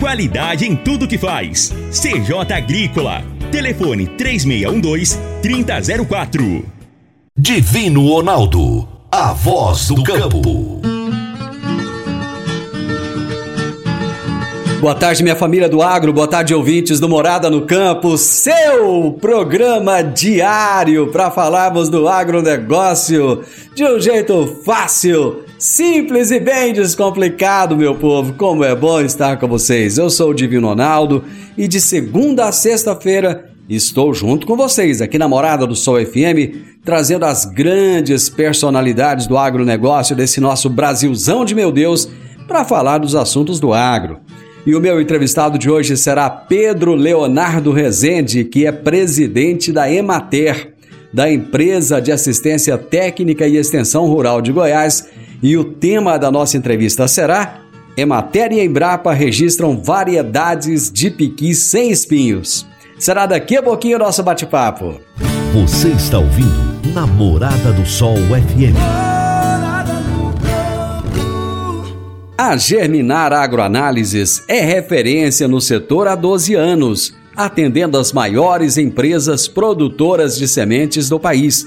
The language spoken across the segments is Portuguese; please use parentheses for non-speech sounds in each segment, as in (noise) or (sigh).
Qualidade em tudo que faz. CJ Agrícola. Telefone 3612-3004. Divino Ronaldo. A voz do campo. Boa tarde, minha família do agro, boa tarde, ouvintes do Morada no Campo, seu programa diário para falarmos do agronegócio de um jeito fácil, simples e bem descomplicado, meu povo. Como é bom estar com vocês. Eu sou o Divino Ronaldo e de segunda a sexta-feira estou junto com vocês aqui na Morada do Sol FM, trazendo as grandes personalidades do agronegócio desse nosso Brasilzão de meu Deus para falar dos assuntos do agro. E o meu entrevistado de hoje será Pedro Leonardo Rezende, que é presidente da Emater, da Empresa de Assistência Técnica e Extensão Rural de Goiás. E o tema da nossa entrevista será Emater e Embrapa registram variedades de piqui sem espinhos. Será daqui a pouquinho o nosso bate-papo. Você está ouvindo Namorada do Sol FM. A Germinar Agroanálises é referência no setor há 12 anos, atendendo as maiores empresas produtoras de sementes do país.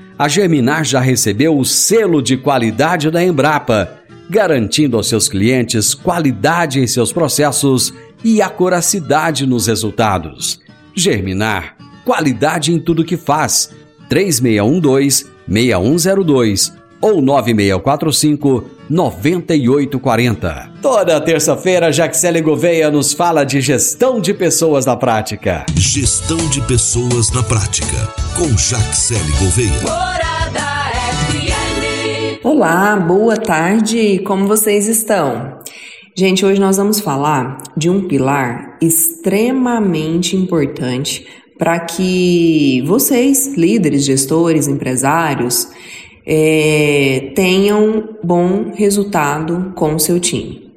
a Germinar já recebeu o selo de qualidade da Embrapa, garantindo aos seus clientes qualidade em seus processos e acuracidade nos resultados. Germinar, qualidade em tudo que faz. 3612-6102 ou 9645 9840. Toda terça-feira, Jaxele Gouveia nos fala de gestão de pessoas na prática. Gestão de pessoas na prática, com Jaxele Gouveia. Olá, boa tarde, como vocês estão? Gente, hoje nós vamos falar de um pilar extremamente importante para que vocês, líderes, gestores, empresários, é, tenham bom resultado com o seu time.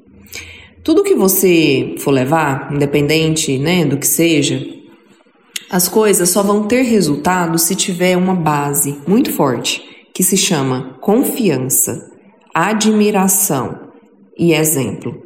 Tudo que você for levar, independente né, do que seja, as coisas só vão ter resultado se tiver uma base muito forte, que se chama confiança, admiração e exemplo.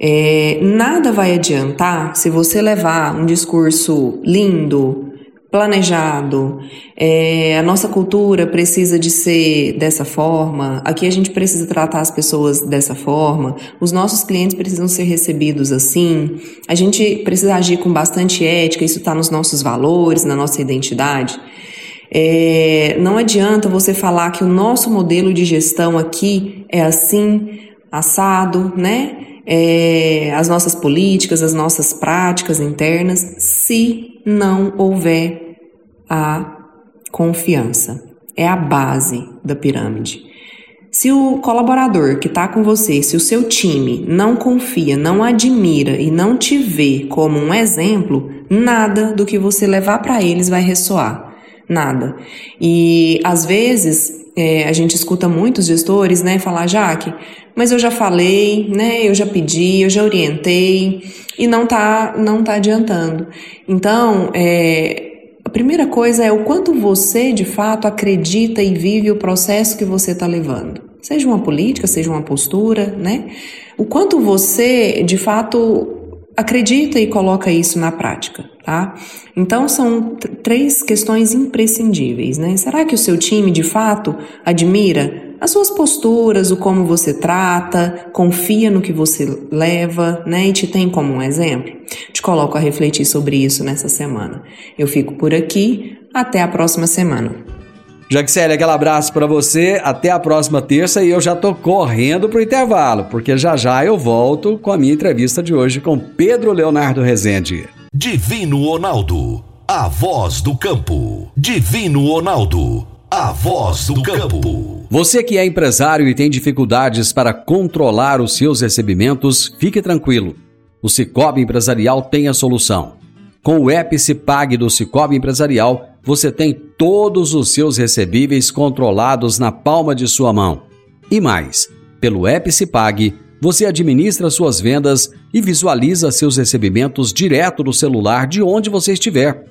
É, nada vai adiantar se você levar um discurso lindo, planejado, é, a nossa cultura precisa de ser dessa forma, aqui a gente precisa tratar as pessoas dessa forma, os nossos clientes precisam ser recebidos assim, a gente precisa agir com bastante ética, isso está nos nossos valores, na nossa identidade. É, não adianta você falar que o nosso modelo de gestão aqui é assim, assado, né? É, as nossas políticas, as nossas práticas internas, se não houver a confiança. É a base da pirâmide. Se o colaborador que está com você, se o seu time não confia, não admira e não te vê como um exemplo, nada do que você levar para eles vai ressoar. Nada. E às vezes é, a gente escuta muitos gestores né, falar, Jaque, mas eu já falei, né, eu já pedi, eu já orientei e não tá, não tá adiantando. Então, é, primeira coisa é o quanto você de fato acredita e vive o processo que você está levando. Seja uma política, seja uma postura, né? O quanto você de fato acredita e coloca isso na prática, tá? Então são três questões imprescindíveis, né? Será que o seu time de fato admira as suas posturas, o como você trata, confia no que você leva, né? E te tem como um exemplo. Te coloco a refletir sobre isso nessa semana. Eu fico por aqui, até a próxima semana. Jaxele, aquele abraço para você, até a próxima terça e eu já tô correndo pro intervalo, porque já já eu volto com a minha entrevista de hoje com Pedro Leonardo Rezende. Divino Ronaldo, a voz do campo. Divino Ronaldo, a voz do campo. Você que é empresário e tem dificuldades para controlar os seus recebimentos, fique tranquilo. O Cicobi Empresarial tem a solução. Com o app do Cicobi Empresarial, você tem todos os seus recebíveis controlados na palma de sua mão. E mais, pelo app você administra suas vendas e visualiza seus recebimentos direto no celular de onde você estiver.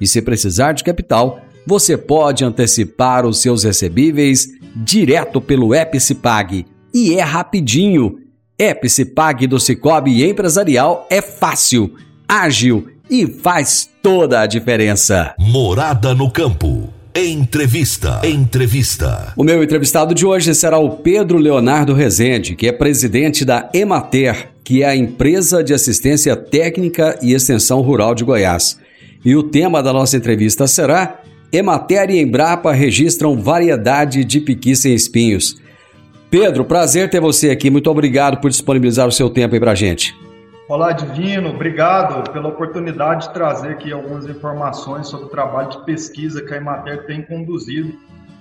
E se precisar de capital, você pode antecipar os seus recebíveis direto pelo Epicipag. E é rapidinho. Epicipag do Cicobi Empresarial é fácil, ágil e faz toda a diferença. Morada no campo. Entrevista. Entrevista. O meu entrevistado de hoje será o Pedro Leonardo Rezende, que é presidente da Emater, que é a empresa de assistência técnica e extensão rural de Goiás. E o tema da nossa entrevista será Emater e Embrapa registram variedade de piqui sem espinhos. Pedro, prazer ter você aqui. Muito obrigado por disponibilizar o seu tempo aí pra gente. Olá, Divino. Obrigado pela oportunidade de trazer aqui algumas informações sobre o trabalho de pesquisa que a Emater tem conduzido.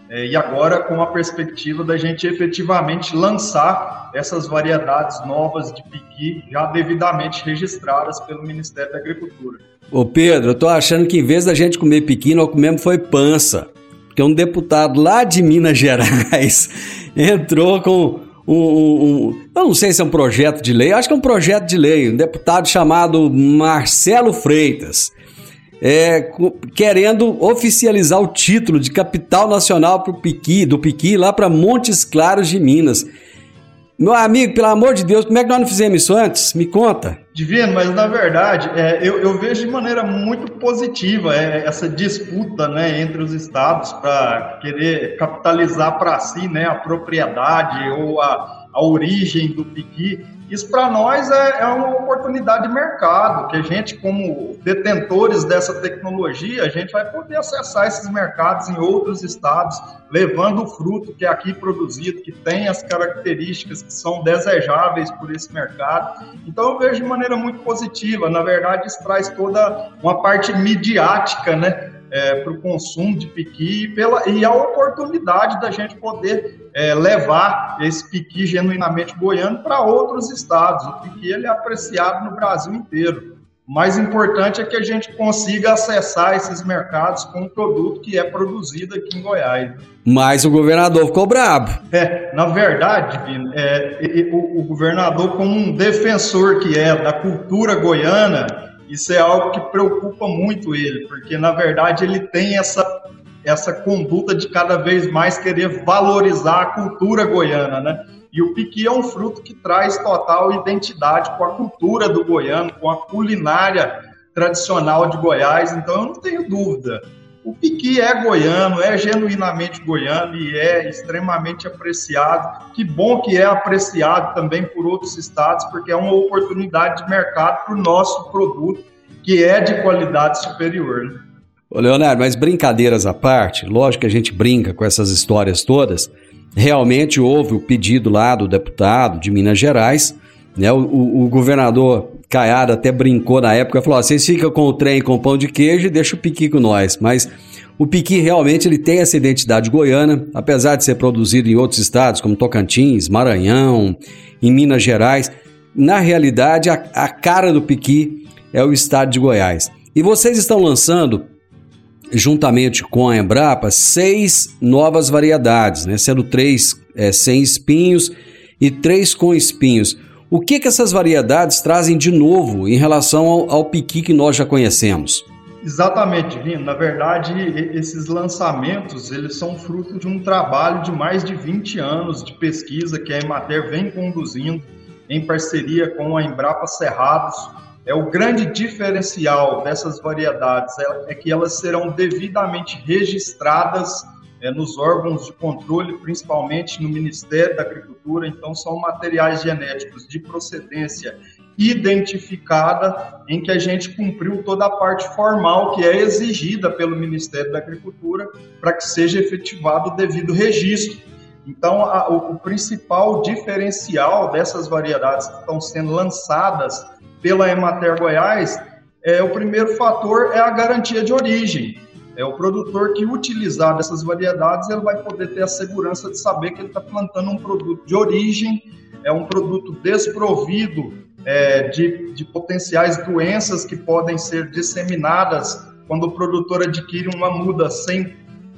É, e agora com a perspectiva da gente efetivamente lançar essas variedades novas de piqui já devidamente registradas pelo Ministério da Agricultura. Ô Pedro, eu tô achando que em vez da gente comer piqui, nós comemos foi pança. Porque um deputado lá de Minas Gerais (laughs) entrou com um, um, um, Eu não sei se é um projeto de lei, acho que é um projeto de lei, um deputado chamado Marcelo Freitas. É, querendo oficializar o título de capital nacional pro Piqui, do Piqui lá para Montes Claros de Minas. Meu amigo, pelo amor de Deus, como é que nós não fizemos isso antes? Me conta. Divino, mas na verdade, é, eu, eu, vejo de maneira muito positiva é, essa disputa né, entre os estados para querer capitalizar para si né, a propriedade ou a, a origem do piqui. Isso para nós é, é, uma oportunidade de mercado, que a gente, como detentores dessa tecnologia, a gente vai poder acessar esses mercados em outros estados, levando o fruto que é aqui produzido, que tem as características que são desejáveis por esse mercado. Então eu vejo de maneira muito positiva. Na verdade, isso traz toda uma parte midiática, né? É, para o consumo de piqui e, pela, e a oportunidade da gente poder é, levar esse piqui genuinamente goiano para outros estados. O piqui ele é apreciado no Brasil inteiro. O mais importante é que a gente consiga acessar esses mercados com o produto que é produzido aqui em Goiás. Mas o governador ficou brabo. É, na verdade, é, o, o governador, como um defensor que é da cultura goiana, isso é algo que preocupa muito ele, porque na verdade ele tem essa, essa conduta de cada vez mais querer valorizar a cultura goiana, né? E o piqui é um fruto que traz total identidade com a cultura do goiano, com a culinária tradicional de Goiás, então eu não tenho dúvida. O piqui é goiano, é genuinamente goiano e é extremamente apreciado. Que bom que é apreciado também por outros estados, porque é uma oportunidade de mercado para o nosso produto, que é de qualidade superior. Né? Ô Leonardo, mas brincadeiras à parte, lógico que a gente brinca com essas histórias todas. Realmente houve o pedido lá do deputado de Minas Gerais, né? O, o, o governador Caiada até brincou na época, falou: vocês ficam com o trem com pão de queijo e deixa o piqui com nós. Mas o piqui realmente ele tem essa identidade goiana, apesar de ser produzido em outros estados, como Tocantins, Maranhão, em Minas Gerais. Na realidade, a, a cara do piqui é o estado de Goiás. E vocês estão lançando, juntamente com a Embrapa, seis novas variedades, né? sendo três é, sem espinhos e três com espinhos. O que, que essas variedades trazem de novo em relação ao, ao piqui que nós já conhecemos? Exatamente, Vino. Na verdade, esses lançamentos eles são fruto de um trabalho de mais de 20 anos de pesquisa que a Emater vem conduzindo em parceria com a Embrapa Cerrados. É o grande diferencial dessas variedades é, é que elas serão devidamente registradas é, nos órgãos de controle, principalmente no Ministério da Agricultura. Então, são materiais genéticos de procedência identificada, em que a gente cumpriu toda a parte formal que é exigida pelo Ministério da Agricultura para que seja efetivado o devido registro. Então, a, o, o principal diferencial dessas variedades que estão sendo lançadas pela Emater Goiás é o primeiro fator é a garantia de origem. É o produtor que utilizar dessas variedades, ele vai poder ter a segurança de saber que ele está plantando um produto de origem, é um produto desprovido é, de, de potenciais doenças que podem ser disseminadas quando o produtor adquire uma muda sem,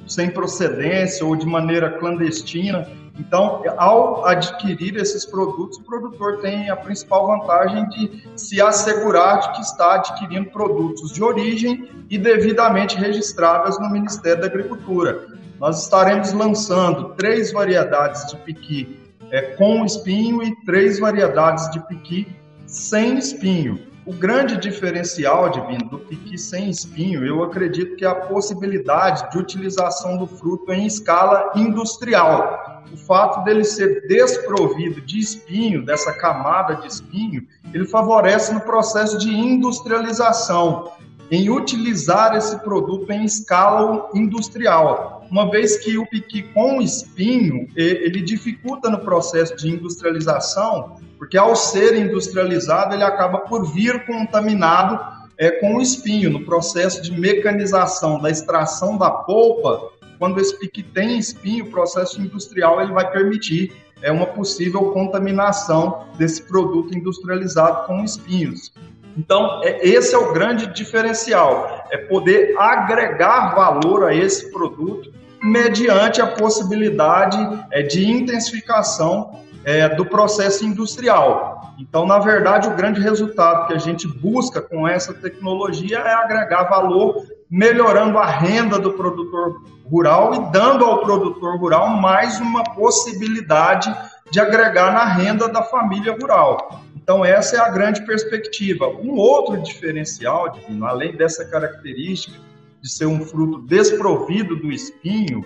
sem procedência ou de maneira clandestina. Então, ao adquirir esses produtos, o produtor tem a principal vantagem de se assegurar de que está adquirindo produtos de origem e devidamente registradas no Ministério da Agricultura. Nós estaremos lançando três variedades de piqui é, com espinho e três variedades de piqui sem espinho. O grande diferencial, Divino, do piqui sem espinho, eu acredito que é a possibilidade de utilização do fruto em escala industrial. O fato dele ser desprovido de espinho, dessa camada de espinho, ele favorece no processo de industrialização, em utilizar esse produto em escala industrial, uma vez que o piqui com espinho, ele dificulta no processo de industrialização, porque ao ser industrializado, ele acaba por vir contaminado é, com o espinho. No processo de mecanização da extração da polpa, quando esse pique tem espinho, o processo industrial ele vai permitir é, uma possível contaminação desse produto industrializado com espinhos. Então, é, esse é o grande diferencial, é poder agregar valor a esse produto mediante a possibilidade é, de intensificação é, do processo industrial. Então, na verdade, o grande resultado que a gente busca com essa tecnologia é agregar valor, melhorando a renda do produtor rural e dando ao produtor rural mais uma possibilidade de agregar na renda da família rural. Então, essa é a grande perspectiva. Um outro diferencial, Divino, além dessa característica de ser um fruto desprovido do espinho,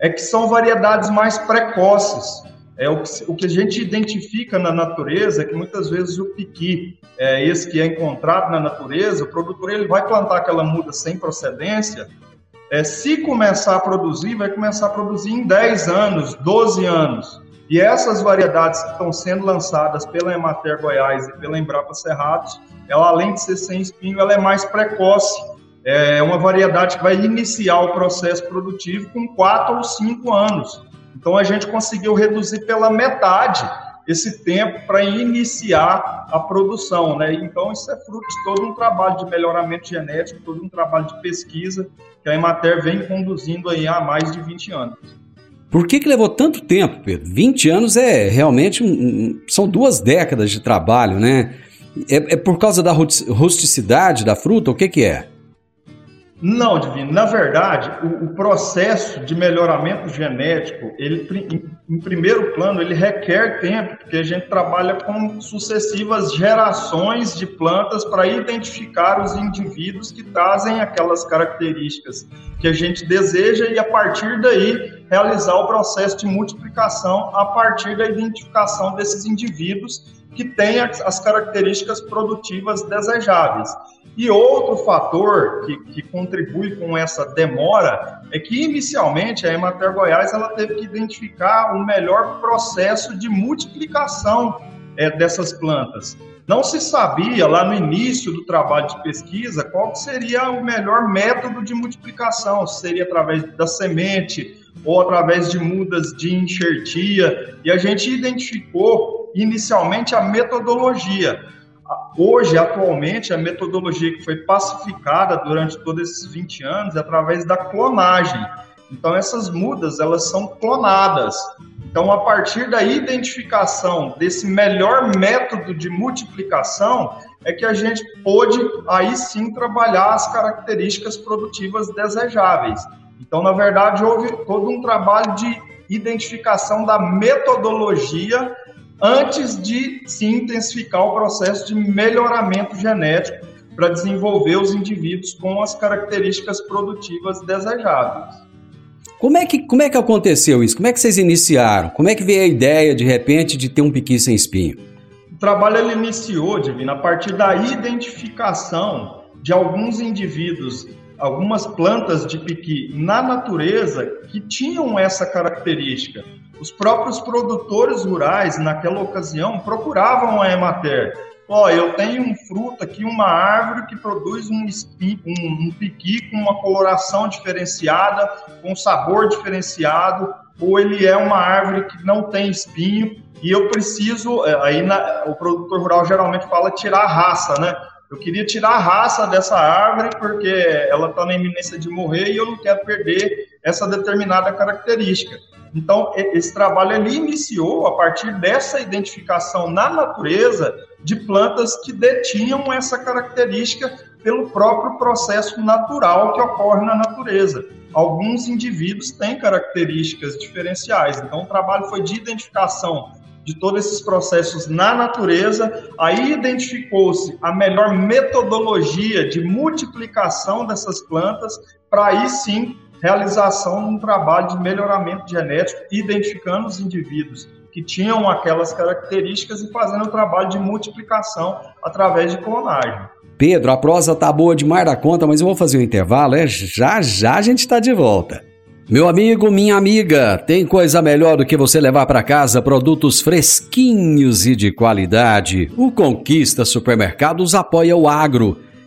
é que são variedades mais precoces. É, o, que, o que a gente identifica na natureza é que muitas vezes o piqui, é, esse que é encontrado na natureza, o produtor ele vai plantar aquela muda sem procedência, é, se começar a produzir, vai começar a produzir em 10 anos, 12 anos. E essas variedades que estão sendo lançadas pela Emater Goiás e pela Embrapa Cerrados, ela além de ser sem espinho, ela é mais precoce. É uma variedade que vai iniciar o processo produtivo com 4 ou 5 anos. Então a gente conseguiu reduzir pela metade esse tempo para iniciar a produção, né? Então isso é fruto de todo um trabalho de melhoramento genético, todo um trabalho de pesquisa que a Emater vem conduzindo aí há mais de 20 anos. Por que, que levou tanto tempo, Pedro? 20 anos é realmente um, são duas décadas de trabalho, né? É, é por causa da rusticidade da fruta? O que, que é? Não, Divino. Na verdade, o, o, processo de melhoramento genético, ele, em, em, primeiro plano, ele requer tempo, porque a gente trabalha com sucessivas gerações de plantas para identificar os indivíduos que trazem aquelas características que a gente deseja e, a partir daí, realizar o processo de multiplicação a partir da identificação desses indivíduos que têm as características produtivas desejáveis. E outro fator que, que contribui com essa demora é que, inicialmente, a Emater Goiás ela teve que identificar o melhor processo de multiplicação é, dessas plantas. Não se sabia, lá no início do trabalho de pesquisa, qual seria o melhor método de multiplicação, se seria através da semente ou através de mudas de enxertia, e a gente identificou inicialmente a metodologia. Hoje, atualmente, a metodologia que foi pacificada durante todos esses 20 anos é através da clonagem. Então, essas mudas, elas são clonadas. Então, a partir da identificação desse melhor método de multiplicação, é que a gente pôde, aí sim, trabalhar as características produtivas desejáveis. Então, na verdade, houve todo um trabalho de identificação da metodologia antes de se intensificar o processo de melhoramento genético para desenvolver os indivíduos com as características produtivas desejáveis. Como é, que, como é que aconteceu isso? Como é que vocês iniciaram? Como é que veio a ideia, de repente, de ter um piqui sem espinho? O trabalho ele iniciou, Divino, a partir da identificação de alguns indivíduos, algumas plantas de piqui na natureza que tinham essa característica. Os próprios produtores rurais, naquela ocasião, procuravam a Emater Ó, eu tenho um fruto aqui, uma árvore que produz um, espinho, um, um piqui com uma coloração diferenciada, com sabor diferenciado, ou ele é uma árvore que não tem espinho e eu preciso, é, aí na, o produtor rural geralmente fala tirar a raça, né? Eu queria tirar a raça dessa árvore porque ela está na iminência de morrer e eu não quero perder essa determinada característica. Então, esse trabalho ele iniciou a partir dessa identificação na natureza de plantas que detinham essa característica pelo próprio processo natural que ocorre na natureza. Alguns indivíduos têm características diferenciais, então o trabalho foi de identificação de todos esses processos na natureza, aí identificou-se a melhor metodologia de multiplicação dessas plantas, para aí sim realização de um trabalho de melhoramento genético, identificando os indivíduos que tinham aquelas características e fazendo o trabalho de multiplicação através de clonagem. Pedro, a prosa tá boa demais da conta, mas eu vou fazer um intervalo, é já já a gente está de volta. Meu amigo, minha amiga, tem coisa melhor do que você levar para casa produtos fresquinhos e de qualidade. O Conquista Supermercados apoia o agro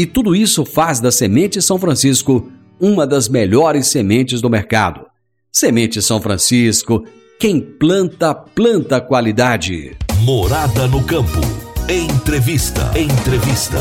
e tudo isso faz da Semente São Francisco uma das melhores sementes do mercado. Semente São Francisco, quem planta, planta qualidade. Morada no campo. Entrevista. Entrevista.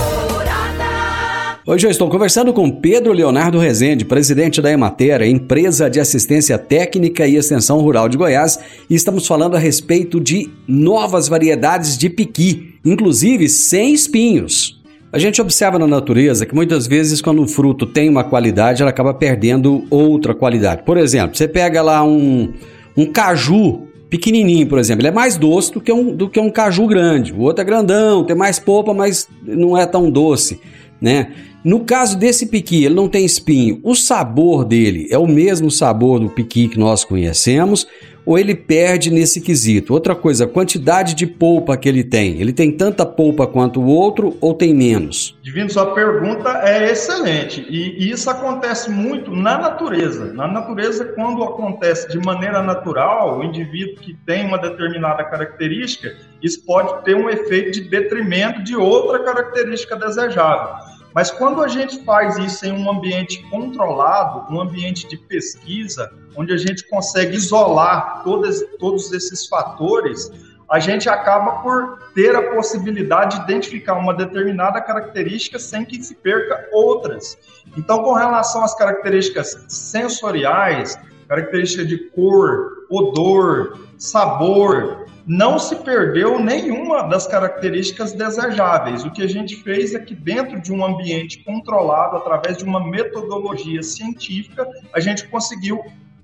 Hoje eu estou conversando com Pedro Leonardo Rezende, presidente da Emater, empresa de assistência técnica e extensão rural de Goiás, e estamos falando a respeito de novas variedades de piqui, inclusive sem espinhos. A gente observa na natureza que muitas vezes, quando um fruto tem uma qualidade, ela acaba perdendo outra qualidade. Por exemplo, você pega lá um, um caju pequenininho, por exemplo, ele é mais doce do que, um, do que um caju grande. O outro é grandão, tem mais polpa, mas não é tão doce, né? No caso desse piqui, ele não tem espinho. O sabor dele é o mesmo sabor do piqui que nós conhecemos, ou ele perde nesse quesito? Outra coisa, a quantidade de polpa que ele tem. Ele tem tanta polpa quanto o outro ou tem menos? Divino, sua pergunta é excelente. E isso acontece muito na natureza. Na natureza, quando acontece de maneira natural, o indivíduo que tem uma determinada característica, isso pode ter um efeito de detrimento de outra característica desejável. Mas quando a gente faz isso em um ambiente controlado, um ambiente de pesquisa, onde a gente consegue isolar todos, todos esses fatores, a gente acaba por ter a possibilidade de identificar uma determinada característica sem que se perca outras. Então, com relação às características sensoriais, característica de cor, odor, sabor, não se perdeu nenhuma das características desejáveis. O que a gente fez é que, dentro de um ambiente controlado, através de uma metodologia científica, a gente conseguiu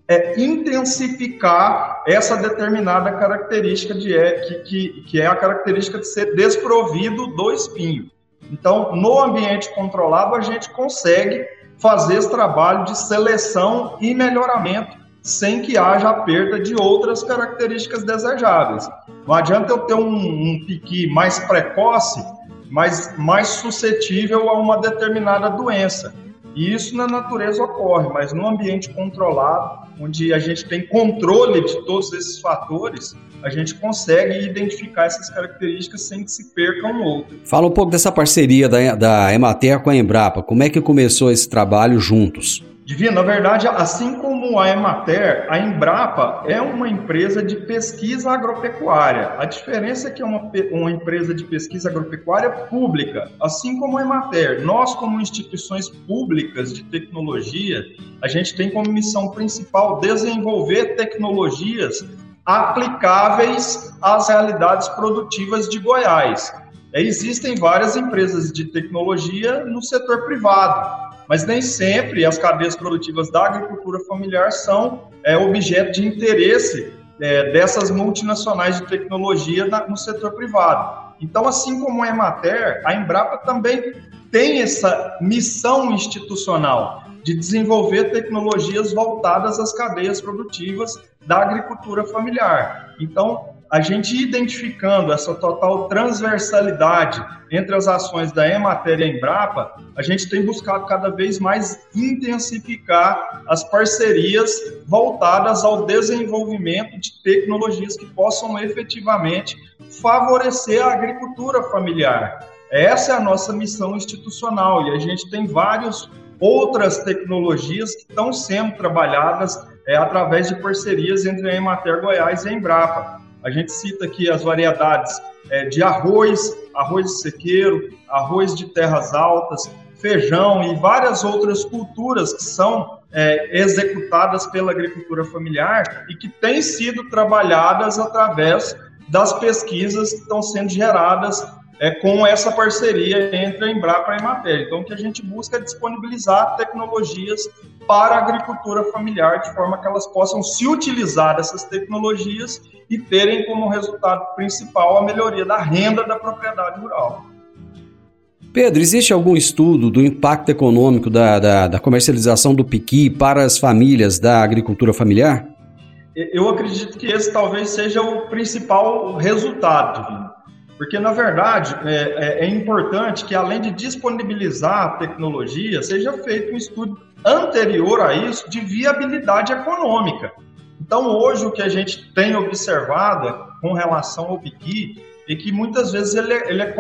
é, intensificar essa determinada característica de é, que, que, que é a característica de ser desprovido do espinho. Então, no ambiente controlado, a gente consegue fazer esse trabalho de seleção e melhoramento sem que haja perda de outras características desejáveis. Não adianta eu ter um, um piqui mais precoce, mas mais suscetível a uma determinada doença. E isso na natureza ocorre, mas no ambiente controlado, onde a gente tem controle de todos esses fatores, a gente consegue identificar essas características sem que se perca um outro. Fala um pouco dessa parceria da, da Emater com a Embrapa. Como é que começou esse trabalho juntos? Divino, na verdade, assim como a Emater, a Embrapa é uma empresa de pesquisa agropecuária. A diferença é que é uma, uma empresa de pesquisa agropecuária pública, assim como a Emater. Nós, como instituições públicas de tecnologia, a gente tem como missão principal desenvolver tecnologias aplicáveis às realidades produtivas de Goiás. Existem várias empresas de tecnologia no setor privado, mas nem sempre as cadeias produtivas da agricultura familiar são é, objeto de interesse é, dessas multinacionais de tecnologia na, no setor privado. Então, assim como a Emater, a Embrapa também tem essa missão institucional de desenvolver tecnologias voltadas às cadeias produtivas da agricultura familiar. Então, a gente identificando essa total transversalidade entre as ações da Emater e a Embrapa, a gente tem buscado cada vez mais intensificar as parcerias voltadas ao desenvolvimento de tecnologias que possam efetivamente favorecer a agricultura familiar. Essa é a nossa missão institucional e a gente tem várias outras tecnologias que estão sendo trabalhadas é, através de parcerias entre a Emater Goiás e a Embrapa. A gente cita aqui as variedades é, de arroz, arroz de sequeiro, arroz de terras altas, feijão e várias outras culturas que são é, executadas pela agricultura familiar e que têm sido trabalhadas através das pesquisas que estão sendo geradas é, com essa parceria entre a Embrapa e a Emater. Então, o que a gente busca é disponibilizar tecnologias para a agricultura familiar, de forma que elas possam se utilizar dessas tecnologias e terem como resultado principal a melhoria da renda da propriedade rural. Pedro, existe algum estudo do impacto econômico da, da, da comercialização do piqui para as famílias da agricultura familiar? Eu acredito que esse talvez seja o principal resultado, porque, na verdade, é, é, é, importante que, além de disponibilizar a tecnologia, seja feito um estudo anterior a isso de viabilidade econômica. Então, hoje, o que a gente tem observado com relação ao piqui é que muitas vezes ele é, ele é,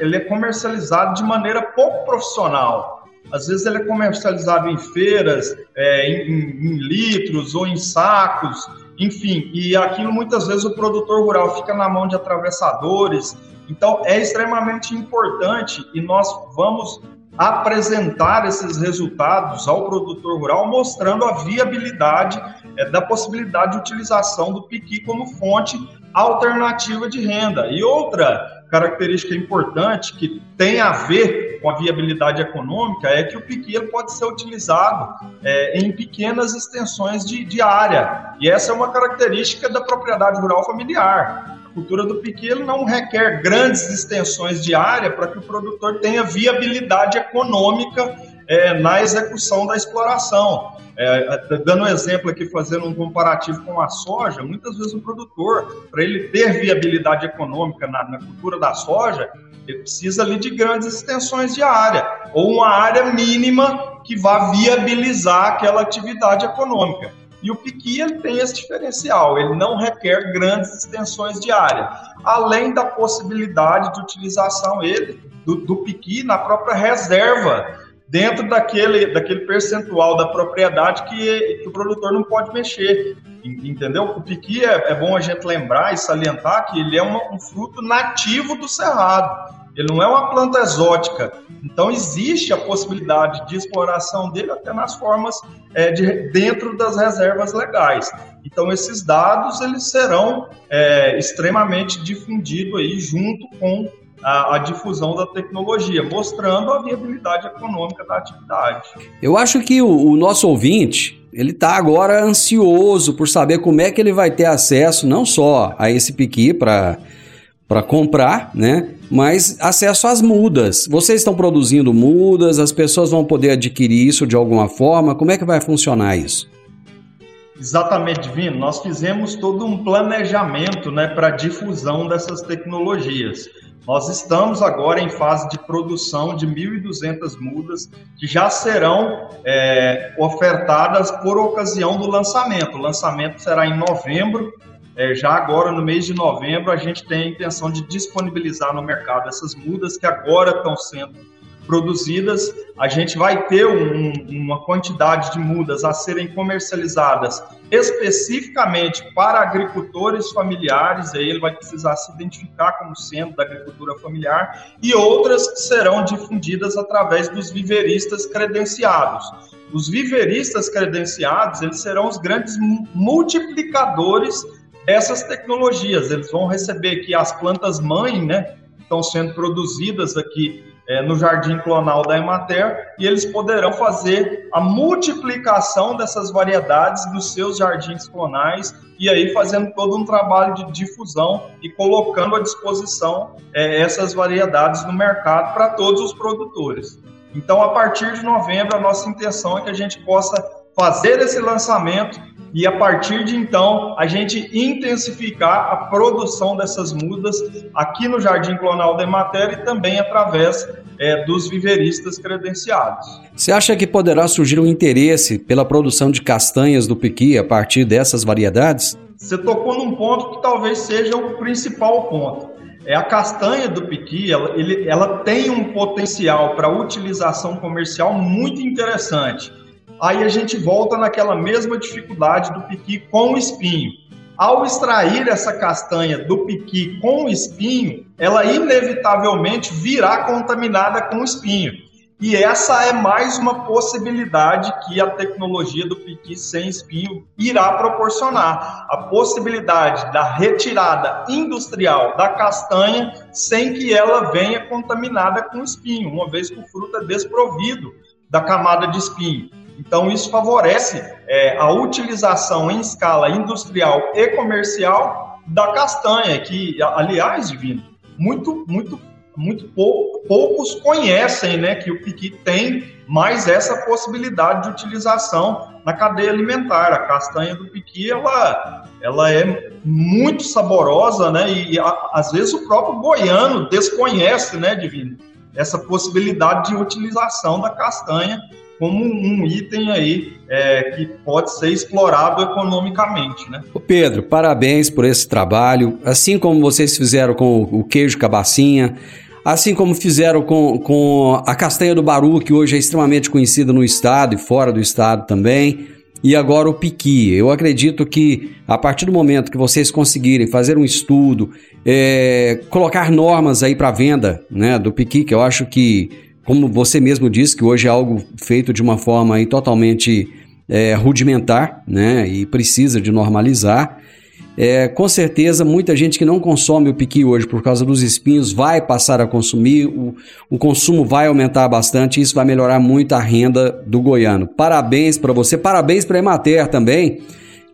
ele é comercializado de maneira pouco profissional. Às vezes ele é comercializado em feiras, é, em, em, litros ou em sacos, enfim. E aquilo muitas vezes o produtor rural fica na mão de atravessadores. Então é extremamente importante e nós vamos apresentar esses resultados ao produtor rural, mostrando a viabilidade é, da possibilidade de utilização do piqui como fonte alternativa de renda. E outra característica importante que tem a ver com a viabilidade econômica é que o piqui ele pode ser utilizado é, em pequenas extensões de, de área. E essa é uma característica da propriedade rural familiar cultura do piqui não requer grandes extensões de área para que o produtor tenha viabilidade econômica é, na execução da exploração. É, dando um exemplo aqui, fazendo um comparativo com a soja, muitas vezes o produtor, para ele ter viabilidade econômica na, na, cultura da soja, ele precisa ali de grandes extensões de área, ou uma área mínima que vá viabilizar aquela atividade econômica. E o piqui ele tem esse diferencial, ele não requer grandes extensões de área, além da possibilidade de utilização ele, do, do piqui na própria reserva, dentro daquele, daquele percentual da propriedade que, que o produtor não pode mexer. Entendeu? O piqui é, é bom a gente lembrar e salientar que ele é uma, um fruto nativo do cerrado. Ele não é uma planta exótica. Então existe a possibilidade de exploração dele até nas formas é, de dentro das reservas legais. Então esses dados eles serão é, extremamente difundidos aí junto com a, a, difusão da tecnologia, mostrando a viabilidade econômica da atividade. Eu acho que o, o nosso ouvinte ele está agora ansioso por saber como é que ele vai ter acesso não só a esse piqui para para comprar, né? Mas acesso às mudas. Vocês estão produzindo mudas, as pessoas vão poder adquirir isso de alguma forma. Como é que vai funcionar isso? Exatamente, Vino. Nós fizemos todo um planejamento né, para a difusão dessas tecnologias. Nós estamos agora em fase de produção de 1.200 mudas que já serão é, ofertadas por ocasião do lançamento. O lançamento será em novembro. É, já agora, no mês de novembro, a gente tem a intenção de disponibilizar no mercado essas mudas que agora estão sendo produzidas, a gente vai ter um, uma quantidade de mudas a serem comercializadas especificamente para agricultores familiares, aí ele vai precisar se identificar como sendo da agricultura familiar, e outras que serão difundidas através dos viveristas credenciados. Os viveristas credenciados, eles serão os grandes multiplicadores dessas tecnologias. Eles vão receber que as plantas mãe, né, estão sendo produzidas aqui é, no jardim clonal da Emater e eles poderão fazer a multiplicação dessas variedades dos seus jardins clonais e aí fazendo todo um trabalho de difusão e colocando à disposição é, essas variedades no mercado para todos os produtores. Então, a partir de novembro, a nossa intenção é que a gente possa fazer esse lançamento e a partir de então a gente intensificar a produção dessas mudas aqui no Jardim Clonal da Emater e também através é, dos viveristas credenciados. Você acha que poderá surgir um interesse pela produção de castanhas do piqui a partir dessas variedades? Você tocou num ponto que talvez seja o principal ponto. É a castanha do piqui, ela, ele, ela tem um potencial para utilização comercial muito interessante aí a gente volta naquela mesma dificuldade do piqui com o espinho. Ao extrair essa castanha do piqui com o espinho, ela inevitavelmente virá contaminada com o espinho. E essa é mais uma possibilidade que a tecnologia do piqui sem espinho irá proporcionar. A possibilidade da retirada industrial da castanha sem que ela venha contaminada com espinho, uma vez que o fruto é desprovido da camada de espinho. Então, isso favorece é, a utilização em escala industrial e comercial da castanha, que, aliás, Divino, muito, muito, muito pou, poucos conhecem né, que o piqui tem mais essa possibilidade de utilização na cadeia alimentar. A castanha do piqui, ela, ela é muito saborosa, né? E a, às vezes o próprio goiano desconhece, né, Divino, essa possibilidade de utilização da castanha como um item aí é, que pode ser explorado economicamente, né? O Pedro, parabéns por esse trabalho, assim como vocês fizeram com o queijo cabacinha, assim como fizeram com, com a castanha do Baru, que hoje é extremamente conhecida no estado e fora do estado também, e agora o piqui. Eu acredito que a partir do momento que vocês conseguirem fazer um estudo, é, colocar normas aí para venda né, do piqui, que eu acho que como você mesmo disse, que hoje é algo feito de uma forma aí totalmente é, rudimentar, né? E precisa de normalizar. É, com certeza, muita gente que não consome o piqui hoje por causa dos espinhos vai passar a consumir, o, o consumo vai aumentar bastante e isso vai melhorar muito a renda do goiano. Parabéns para você, parabéns para a Emater também,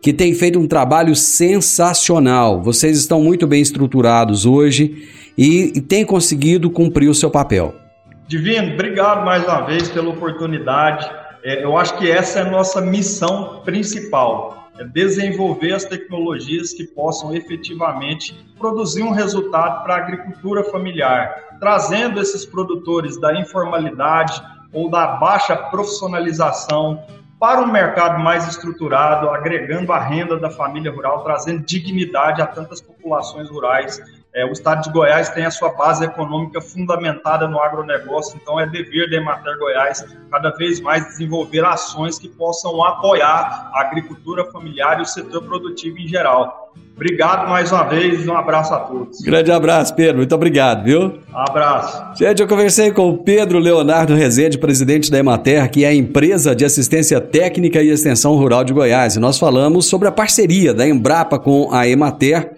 que tem feito um trabalho sensacional. Vocês estão muito bem estruturados hoje e, e têm conseguido cumprir o seu papel. Divino, obrigado mais uma vez pela oportunidade. É, eu acho que essa é a nossa missão principal: é desenvolver as tecnologias que possam efetivamente produzir um resultado para a agricultura familiar, trazendo esses produtores da informalidade ou da baixa profissionalização para um mercado mais estruturado, agregando a renda da família rural, trazendo dignidade a tantas populações rurais é, o estado de Goiás tem a sua base econômica fundamentada no agronegócio, então é dever da Emater Goiás cada vez mais desenvolver ações que possam apoiar a agricultura familiar e o setor produtivo em geral. Obrigado mais uma vez, um abraço a todos. Grande abraço, Pedro, muito obrigado, viu? Abraço. Gente, eu conversei com o Pedro Leonardo Rezende, presidente da Emater, que é a empresa de assistência técnica e extensão rural de Goiás, e nós falamos sobre a parceria da Embrapa com a Emater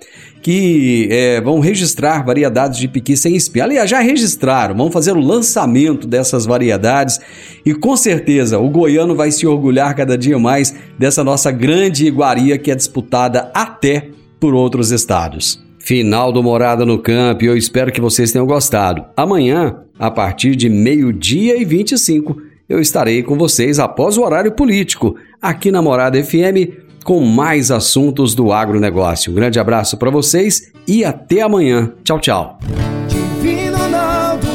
que é, vão registrar variedades de piqui sem espinho. Aliás, já registraram, vão fazer o lançamento dessas variedades e com certeza o goiano vai se orgulhar cada dia mais dessa nossa grande iguaria que é disputada até por outros estados. Final do Morada no Campo eu espero que vocês tenham gostado. Amanhã, a partir de meio-dia e 25, eu estarei com vocês após o horário político, aqui na Morada FM com mais assuntos do agronegócio. Um grande abraço para vocês e até amanhã. Tchau, tchau. Ronaldo,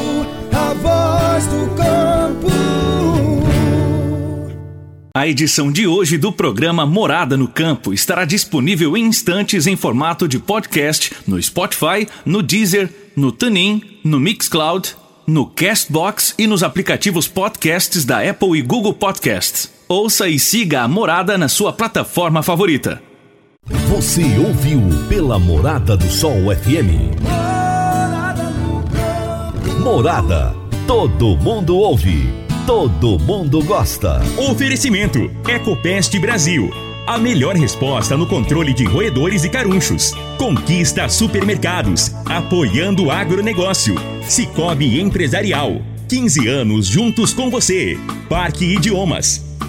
a, a edição de hoje do programa Morada no Campo estará disponível em instantes em formato de podcast no Spotify, no Deezer, no Tunin, no Mixcloud, no Castbox e nos aplicativos podcasts da Apple e Google Podcasts. Ouça e siga a Morada na sua plataforma favorita. Você ouviu pela Morada do Sol FM. Morada. Todo mundo ouve. Todo mundo gosta. Oferecimento: Ecopest Brasil. A melhor resposta no controle de roedores e carunchos. Conquista Supermercados. Apoiando o agronegócio. Cicobi Empresarial. 15 anos juntos com você. Parque Idiomas.